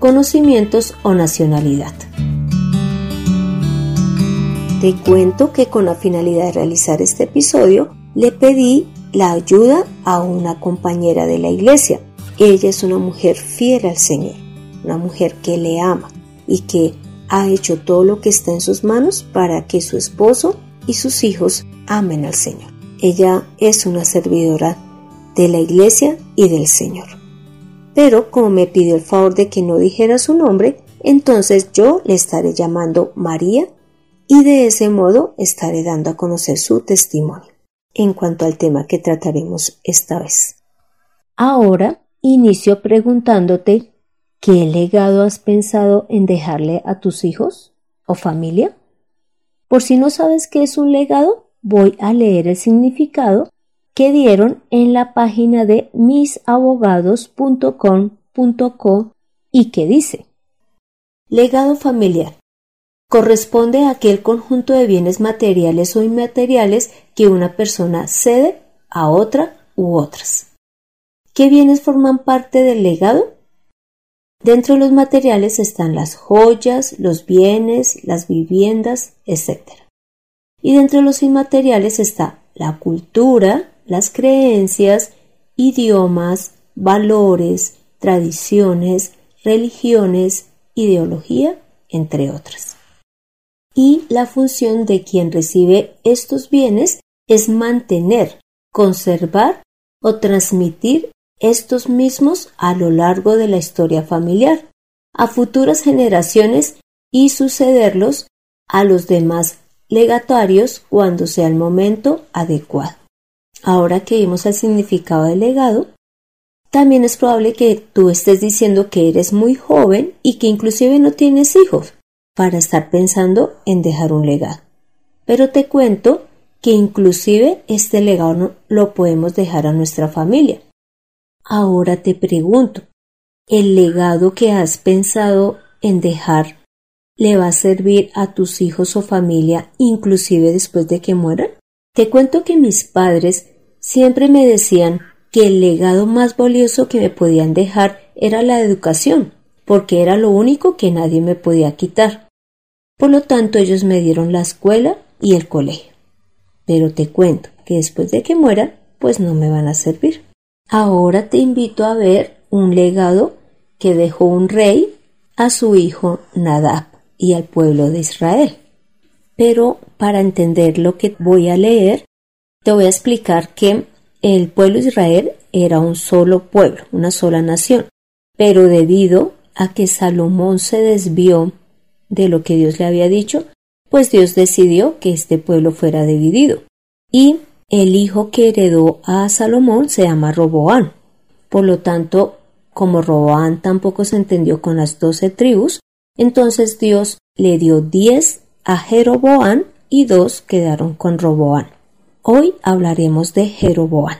conocimientos o nacionalidad. Te cuento que con la finalidad de realizar este episodio le pedí la ayuda a una compañera de la iglesia. Ella es una mujer fiel al Señor, una mujer que le ama y que ha hecho todo lo que está en sus manos para que su esposo y sus hijos amen al Señor. Ella es una servidora de la iglesia y del Señor. Pero como me pidió el favor de que no dijera su nombre, entonces yo le estaré llamando María y de ese modo estaré dando a conocer su testimonio en cuanto al tema que trataremos esta vez. Ahora inicio preguntándote ¿qué legado has pensado en dejarle a tus hijos o familia? Por si no sabes qué es un legado, voy a leer el significado que dieron en la página de misabogados.com.co y que dice Legado familiar. Corresponde a aquel conjunto de bienes materiales o inmateriales que una persona cede a otra u otras. ¿Qué bienes forman parte del legado? Dentro de los materiales están las joyas, los bienes, las viviendas, etc. Y dentro de los inmateriales está la cultura, las creencias, idiomas, valores, tradiciones, religiones, ideología, entre otras. Y la función de quien recibe estos bienes es mantener, conservar o transmitir estos mismos a lo largo de la historia familiar, a futuras generaciones y sucederlos a los demás legatarios cuando sea el momento adecuado. Ahora que vimos el significado del legado, también es probable que tú estés diciendo que eres muy joven y que inclusive no tienes hijos para estar pensando en dejar un legado. Pero te cuento que inclusive este legado no lo podemos dejar a nuestra familia. Ahora te pregunto, ¿el legado que has pensado en dejar le va a servir a tus hijos o familia inclusive después de que mueran? Te cuento que mis padres siempre me decían que el legado más valioso que me podían dejar era la educación, porque era lo único que nadie me podía quitar. Por lo tanto, ellos me dieron la escuela y el colegio. Pero te cuento que después de que muera, pues no me van a servir. Ahora te invito a ver un legado que dejó un rey a su hijo Nadab y al pueblo de Israel. Pero para entender lo que voy a leer, te voy a explicar que el pueblo de Israel era un solo pueblo, una sola nación, pero debido a que Salomón se desvió de lo que Dios le había dicho, pues Dios decidió que este pueblo fuera dividido. Y el hijo que heredó a Salomón se llama Roboán. Por lo tanto, como Roboán tampoco se entendió con las doce tribus, entonces Dios le dio diez a Jeroboán y dos quedaron con Roboán. Hoy hablaremos de Jeroboán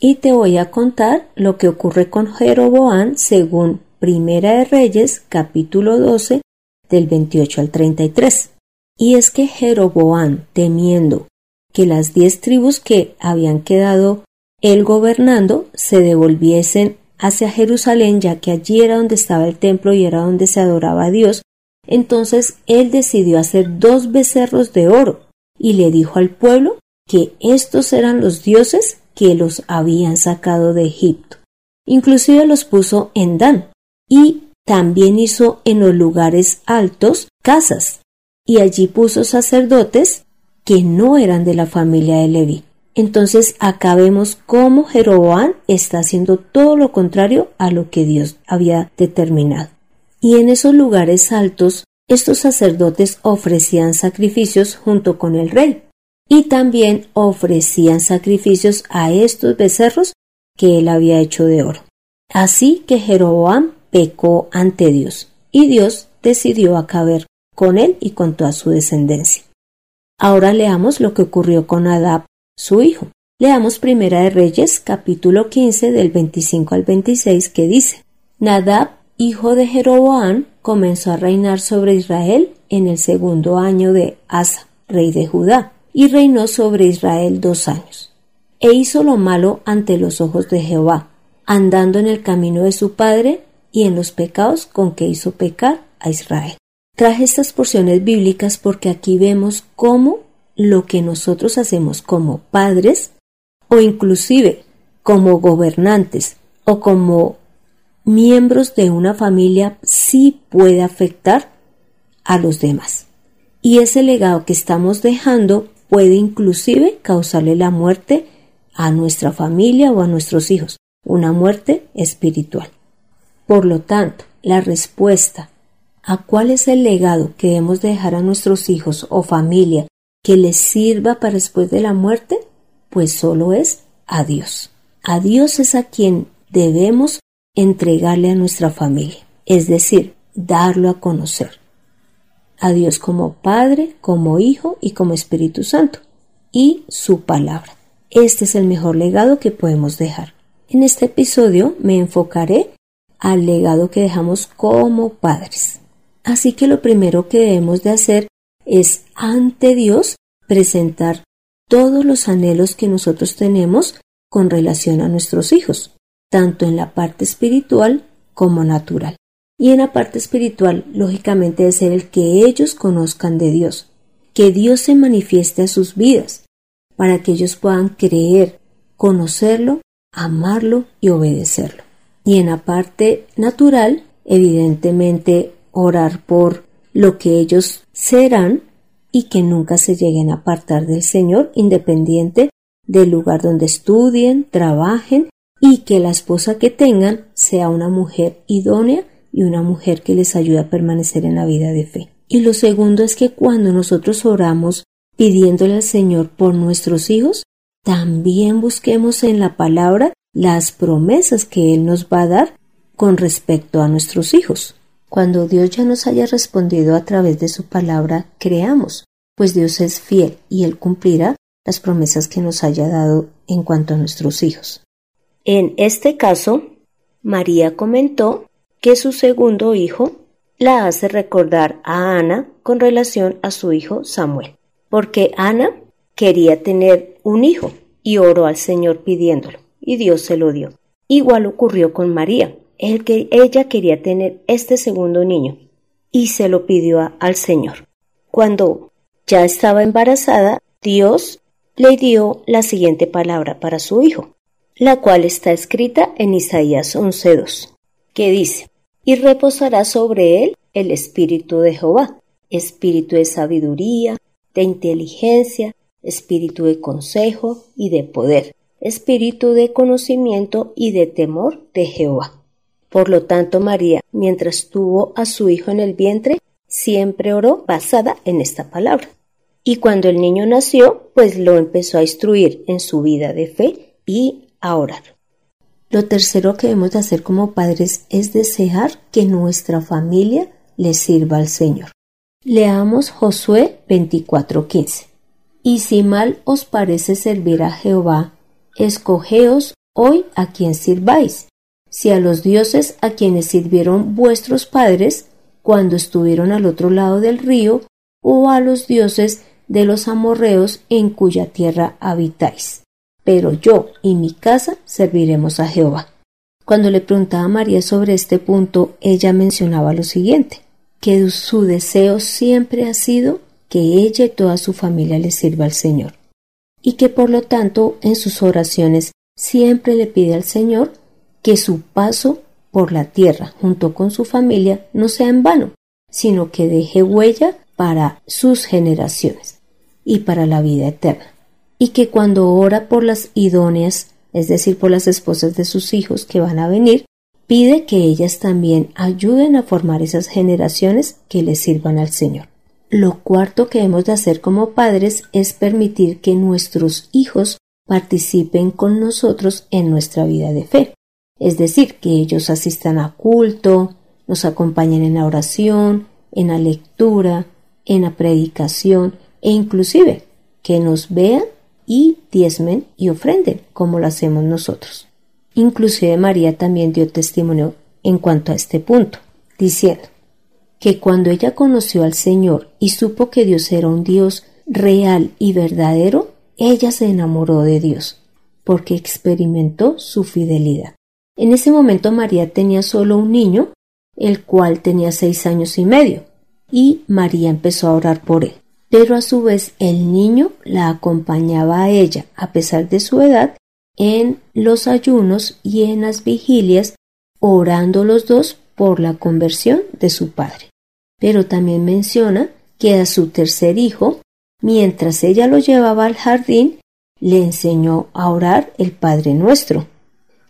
y te voy a contar lo que ocurre con Jeroboán según Primera de Reyes capítulo 12 del 28 al 33. Y es que Jeroboán, temiendo que las diez tribus que habían quedado él gobernando se devolviesen hacia Jerusalén, ya que allí era donde estaba el templo y era donde se adoraba a Dios, entonces él decidió hacer dos becerros de oro y le dijo al pueblo que estos eran los dioses que los habían sacado de Egipto. Inclusive los puso en Dan y también hizo en los lugares altos casas y allí puso sacerdotes que no eran de la familia de Leví. Entonces acá vemos cómo Jeroboam está haciendo todo lo contrario a lo que Dios había determinado. Y en esos lugares altos, estos sacerdotes ofrecían sacrificios junto con el rey y también ofrecían sacrificios a estos becerros que él había hecho de oro. Así que Jeroboam pecó ante Dios y Dios decidió acabar con él y con toda su descendencia. Ahora leamos lo que ocurrió con Adab, su hijo. Leamos Primera de Reyes, capítulo 15, del 25 al 26, que dice: Nadab, hijo de Jeroboam, comenzó a reinar sobre Israel en el segundo año de Asa, rey de Judá, y reinó sobre Israel dos años. E hizo lo malo ante los ojos de Jehová, andando en el camino de su padre y en los pecados con que hizo pecar a Israel. Traje estas porciones bíblicas porque aquí vemos cómo lo que nosotros hacemos como padres o inclusive como gobernantes o como miembros de una familia sí puede afectar a los demás. Y ese legado que estamos dejando puede inclusive causarle la muerte a nuestra familia o a nuestros hijos, una muerte espiritual. Por lo tanto, la respuesta a cuál es el legado que debemos dejar a nuestros hijos o familia que les sirva para después de la muerte pues solo es a Dios. A Dios es a quien debemos entregarle a nuestra familia, es decir, darlo a conocer. A Dios como Padre, como Hijo y como Espíritu Santo, y su palabra. Este es el mejor legado que podemos dejar. En este episodio me enfocaré al legado que dejamos como padres. Así que lo primero que debemos de hacer es ante Dios presentar todos los anhelos que nosotros tenemos con relación a nuestros hijos, tanto en la parte espiritual como natural. Y en la parte espiritual, lógicamente, debe ser el que ellos conozcan de Dios, que Dios se manifieste a sus vidas, para que ellos puedan creer, conocerlo, amarlo y obedecerlo. Y en la parte natural, evidentemente, orar por lo que ellos serán y que nunca se lleguen a apartar del Señor independiente del lugar donde estudien, trabajen y que la esposa que tengan sea una mujer idónea y una mujer que les ayude a permanecer en la vida de fe. Y lo segundo es que cuando nosotros oramos pidiéndole al Señor por nuestros hijos, también busquemos en la palabra las promesas que Él nos va a dar con respecto a nuestros hijos. Cuando Dios ya nos haya respondido a través de su palabra, creamos, pues Dios es fiel y Él cumplirá las promesas que nos haya dado en cuanto a nuestros hijos. En este caso, María comentó que su segundo hijo la hace recordar a Ana con relación a su hijo Samuel, porque Ana quería tener un hijo y oró al Señor pidiéndolo, y Dios se lo dio. Igual ocurrió con María, el que ella quería tener este segundo niño y se lo pidió al Señor. Cuando ya estaba embarazada, Dios le dio la siguiente palabra para su hijo, la cual está escrita en Isaías 11.2, que dice, y reposará sobre él el espíritu de Jehová, espíritu de sabiduría, de inteligencia, espíritu de consejo y de poder, espíritu de conocimiento y de temor de Jehová. Por lo tanto, María, mientras tuvo a su hijo en el vientre, siempre oró basada en esta palabra. Y cuando el niño nació, pues lo empezó a instruir en su vida de fe y a orar. Lo tercero que debemos de hacer como padres es desear que nuestra familia le sirva al Señor. Leamos Josué 24:15. Y si mal os parece servir a Jehová, escogeos hoy a quien sirváis, si a los dioses a quienes sirvieron vuestros padres cuando estuvieron al otro lado del río, o a los dioses de los amorreos en cuya tierra habitáis. Pero yo y mi casa serviremos a Jehová. Cuando le preguntaba a María sobre este punto, ella mencionaba lo siguiente, que su deseo siempre ha sido que ella y toda su familia le sirva al Señor, y que por lo tanto en sus oraciones siempre le pide al Señor que su paso por la tierra junto con su familia no sea en vano, sino que deje huella para sus generaciones y para la vida eterna. Y que cuando ora por las idóneas, es decir, por las esposas de sus hijos que van a venir, pide que ellas también ayuden a formar esas generaciones que le sirvan al Señor. Lo cuarto que hemos de hacer como padres es permitir que nuestros hijos participen con nosotros en nuestra vida de fe es decir, que ellos asistan a culto, nos acompañen en la oración, en la lectura, en la predicación e inclusive que nos vean y diezmen y ofrenden como lo hacemos nosotros. Inclusive María también dio testimonio en cuanto a este punto, diciendo que cuando ella conoció al Señor y supo que Dios era un Dios real y verdadero, ella se enamoró de Dios, porque experimentó su fidelidad. En ese momento María tenía solo un niño, el cual tenía seis años y medio, y María empezó a orar por él. Pero a su vez el niño la acompañaba a ella, a pesar de su edad, en los ayunos y en las vigilias, orando los dos por la conversión de su padre. Pero también menciona que a su tercer hijo, mientras ella lo llevaba al jardín, le enseñó a orar el Padre Nuestro,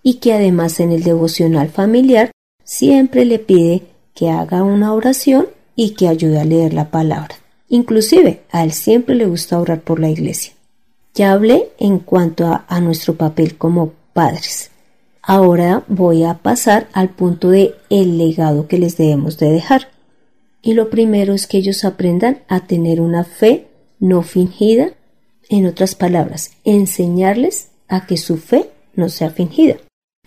y que además en el devocional familiar siempre le pide que haga una oración y que ayude a leer la palabra. Inclusive a él siempre le gusta orar por la iglesia. Ya hablé en cuanto a, nuestro papel como padres. Ahora voy a pasar al punto de el legado que les debemos de dejar. Y lo primero es que ellos aprendan a tener una fe no fingida, en otras palabras, enseñarles a que su fe no sea fingida,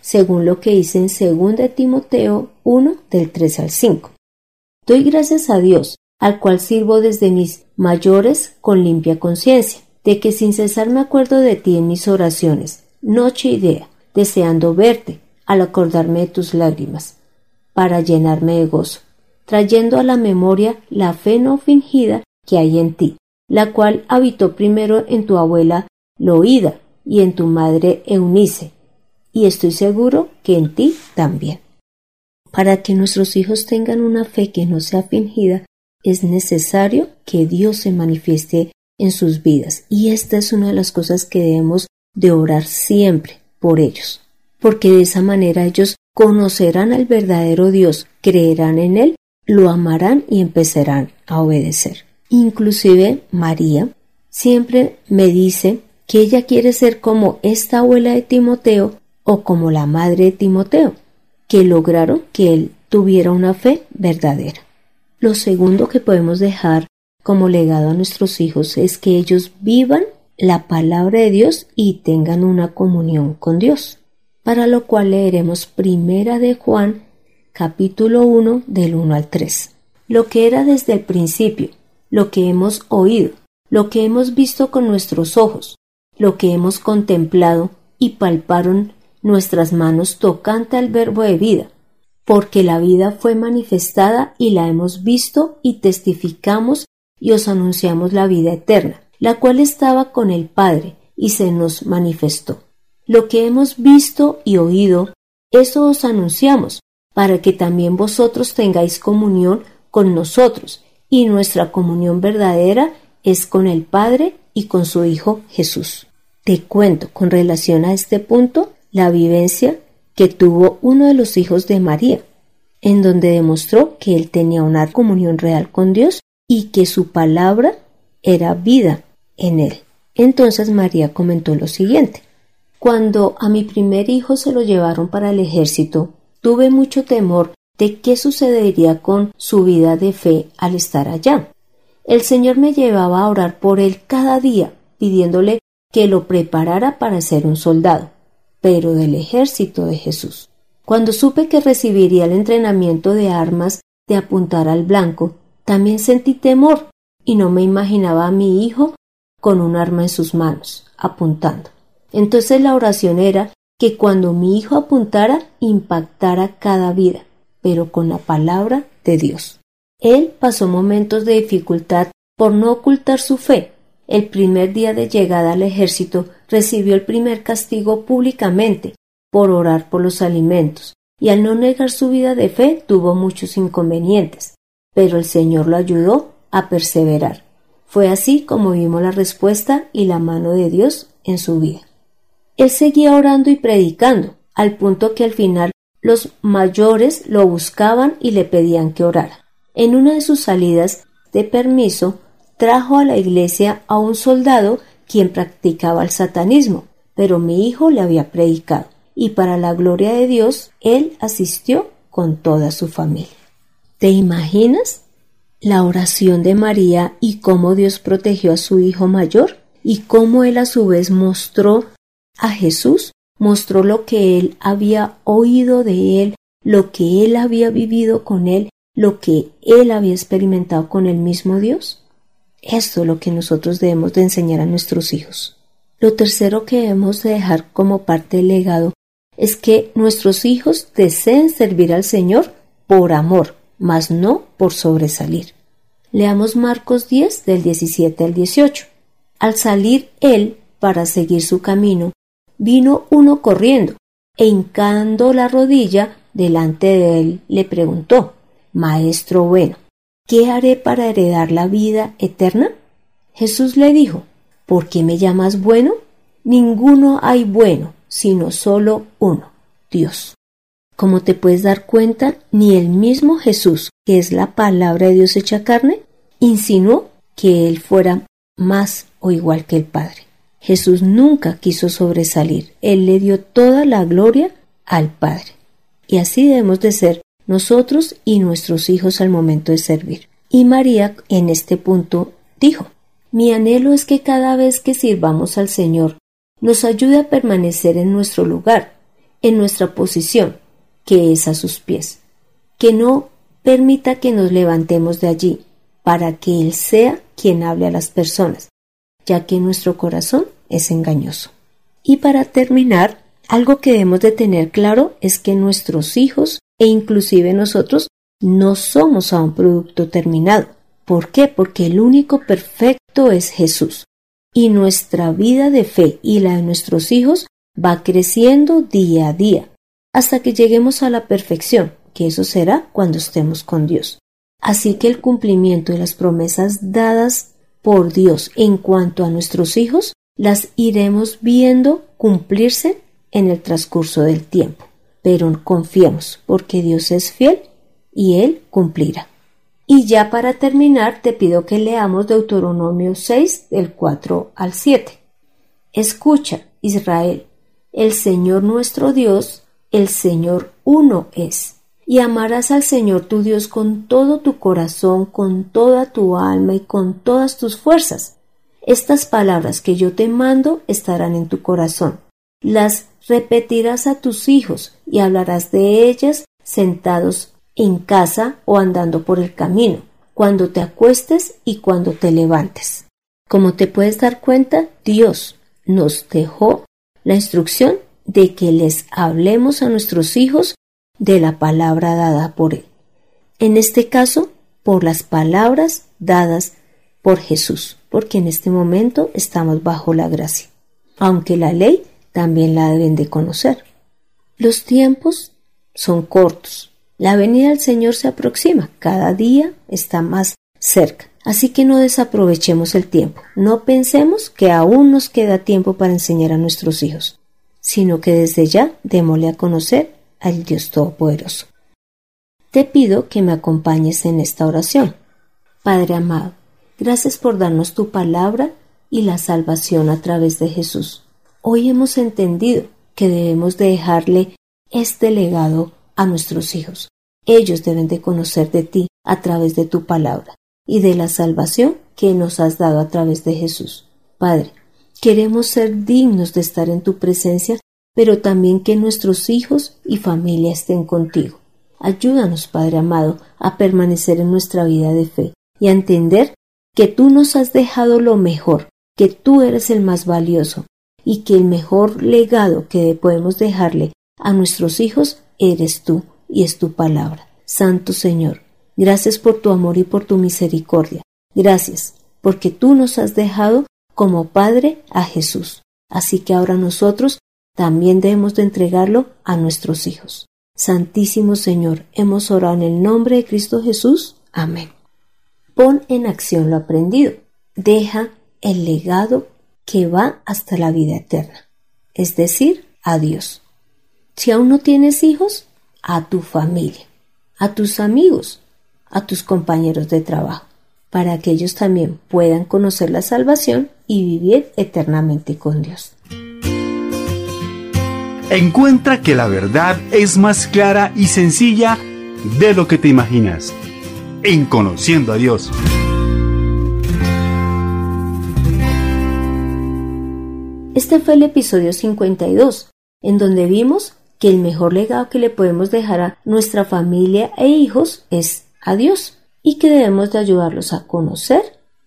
según lo que dice en 2 Timoteo 1 del 3 al 5. Doy gracias a Dios, al cual sirvo desde mis mayores con limpia conciencia, de que sin cesar me acuerdo de ti en mis oraciones, noche y día, deseando verte al acordarme de tus lágrimas, para llenarme de gozo, trayendo a la memoria la fe no fingida que hay en ti, la cual habitó primero en tu abuela Loída y en tu madre Eunice, y estoy seguro que en ti también. Para que nuestros hijos tengan una fe que no sea fingida, es necesario que Dios se manifieste en sus vidas, y esta es una de las cosas que debemos de orar siempre, por ellos, porque de esa manera ellos conocerán al verdadero Dios, creerán en Él, lo amarán y empezarán a obedecer. Inclusive María siempre me dice que ella quiere ser como esta abuela de Timoteo o como la madre de Timoteo, que lograron que él tuviera una fe verdadera. Lo segundo que podemos dejar como legado a nuestros hijos es que ellos vivan la palabra de Dios y tengan una comunión con Dios, para lo cual leeremos primera de Juan capítulo 1 del 1 al 3. Lo que era desde el principio, lo que hemos oído, lo que hemos visto con nuestros ojos, lo que hemos contemplado y palparon nuestras manos tocante al verbo de vida, porque la vida fue manifestada y la hemos visto y testificamos y os anunciamos la vida eterna la cual estaba con el Padre y se nos manifestó. Lo que hemos visto y oído, eso os anunciamos, para que también vosotros tengáis comunión con nosotros, y nuestra comunión verdadera es con el Padre y con su Hijo Jesús. Te cuento con relación a este punto la vivencia que tuvo uno de los hijos de María, en donde demostró que él tenía una comunión real con Dios y que su palabra era vida en él. Entonces María comentó lo siguiente. Cuando a mi primer hijo se lo llevaron para el ejército, tuve mucho temor de qué sucedería con su vida de fe al estar allá. El Señor me llevaba a orar por él cada día, pidiéndole que lo preparara para ser un soldado, pero del ejército de Jesús. Cuando supe que recibiría el entrenamiento de armas de apuntar al blanco, también sentí temor y no me imaginaba a mi hijo con un arma en sus manos, apuntando. Entonces la oración era que cuando mi hijo apuntara impactara cada vida, pero con la palabra de Dios. Él pasó momentos de dificultad por no ocultar su fe. El primer día de llegada al ejército recibió el primer castigo públicamente por orar por los alimentos, y al no negar su vida de fe tuvo muchos inconvenientes, pero el Señor lo ayudó a perseverar. Fue así como vimos la respuesta y la mano de Dios en su vida. Él seguía orando y predicando, al punto que al final los mayores lo buscaban y le pedían que orara. En una de sus salidas de permiso, trajo a la iglesia a un soldado quien practicaba el satanismo, pero mi hijo le había predicado, y para la gloria de Dios, él asistió con toda su familia. ¿Te imaginas la oración de María y cómo Dios protegió a su hijo mayor y cómo él a su vez mostró a Jesús, mostró lo que él había oído de él, lo que él había vivido con él, lo que él había experimentado con el mismo Dios. Esto es lo que nosotros debemos de enseñar a nuestros hijos. Lo tercero que debemos de dejar como parte del legado es que nuestros hijos deseen servir al Señor por amor, mas no por sobresalir. Leamos Marcos 10 del 17 al 18. Al salir él para seguir su camino, vino uno corriendo e hincando la rodilla delante de él le preguntó, Maestro bueno, ¿qué haré para heredar la vida eterna? Jesús le dijo, ¿por qué me llamas bueno? Ninguno hay bueno, sino solo uno, Dios. Como te puedes dar cuenta, ni el mismo Jesús, que es la palabra de Dios hecha carne, insinuó que él fuera más o igual que el Padre. Jesús nunca quiso sobresalir, él le dio toda la gloria al Padre. Y así debemos de ser nosotros y nuestros hijos al momento de servir. Y María en este punto dijo, mi anhelo es que cada vez que sirvamos al Señor nos ayude a permanecer en nuestro lugar, en nuestra posición, que es a sus pies, que no permita que nos levantemos de allí, para que Él sea quien hable a las personas, ya que nuestro corazón es engañoso. Y para terminar, algo que debemos de tener claro es que nuestros hijos e inclusive nosotros no somos a un producto terminado. ¿Por qué? Porque el único perfecto es Jesús. Y nuestra vida de fe y la de nuestros hijos va creciendo día a día hasta que lleguemos a la perfección, que eso será cuando estemos con Dios. Así que el cumplimiento de las promesas dadas por Dios en cuanto a nuestros hijos las iremos viendo cumplirse en el transcurso del tiempo. Pero confiemos, porque Dios es fiel y Él cumplirá. Y ya para terminar, te pido que leamos Deuteronomio 6 del 4 al 7. Escucha, Israel, el Señor nuestro Dios el Señor uno es. Y amarás al Señor tu Dios con todo tu corazón, con toda tu alma y con todas tus fuerzas. Estas palabras que yo te mando estarán en tu corazón. Las repetirás a tus hijos y hablarás de ellas sentados en casa o andando por el camino, cuando te acuestes y cuando te levantes. Como te puedes dar cuenta, Dios nos dejó la instrucción de que les hablemos a nuestros hijos de la palabra dada por Él. En este caso, por las palabras dadas por Jesús, porque en este momento estamos bajo la gracia, aunque la ley también la deben de conocer. Los tiempos son cortos. La venida del Señor se aproxima, cada día está más cerca. Así que no desaprovechemos el tiempo, no pensemos que aún nos queda tiempo para enseñar a nuestros hijos sino que desde ya démosle a conocer al Dios Todopoderoso. Te pido que me acompañes en esta oración. Padre amado, gracias por darnos tu palabra y la salvación a través de Jesús. Hoy hemos entendido que debemos dejarle este legado a nuestros hijos. Ellos deben de conocer de ti a través de tu palabra y de la salvación que nos has dado a través de Jesús. Padre, Queremos ser dignos de estar en tu presencia, pero también que nuestros hijos y familia estén contigo. Ayúdanos, Padre amado, a permanecer en nuestra vida de fe y a entender que tú nos has dejado lo mejor, que tú eres el más valioso y que el mejor legado que podemos dejarle a nuestros hijos eres tú y es tu palabra. Santo Señor, gracias por tu amor y por tu misericordia. Gracias porque tú nos has dejado como Padre a Jesús. Así que ahora nosotros también debemos de entregarlo a nuestros hijos. Santísimo Señor, hemos orado en el nombre de Cristo Jesús. Amén. Pon en acción lo aprendido. Deja el legado que va hasta la vida eterna, es decir, a Dios. Si aún no tienes hijos, a tu familia, a tus amigos, a tus compañeros de trabajo para que ellos también puedan conocer la salvación y vivir eternamente con Dios. Encuentra que la verdad es más clara y sencilla de lo que te imaginas. en Conociendo a Dios. Este fue el episodio 52, en donde vimos que el mejor legado que le podemos dejar a nuestra familia e hijos es a Dios y que debemos de ayudarlos a conocer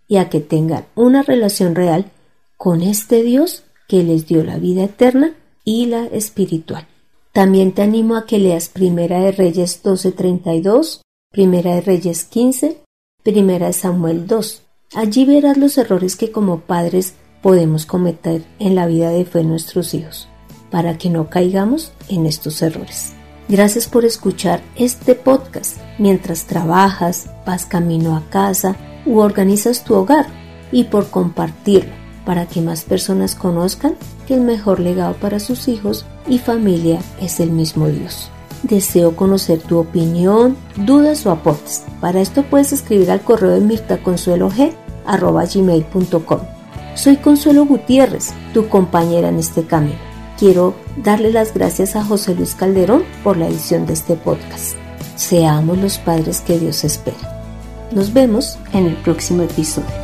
y a que tengan una relación real con este Dios que les dio la vida eterna y la espiritual. También te animo a que leas Primera de Reyes 12:32, Primera de Reyes 15, Primera de Samuel 2. Allí verás los errores que como padres podemos cometer en la vida de fe nuestros hijos, para que no caigamos en estos errores. Gracias por escuchar este podcast mientras trabajas, vas camino a casa u organizas tu hogar y por compartirlo para que más personas conozcan que el mejor legado para sus hijos y familia es el mismo Dios. Deseo conocer tu opinión, dudas o aportes. Para esto puedes escribir al correo de mirtaconsuelog.com. Soy Consuelo Gutiérrez, tu compañera en este camino. Quiero darle las gracias a José Luis Calderón por la edición de este podcast. Seamos los padres que Dios espera. Nos vemos en el próximo episodio.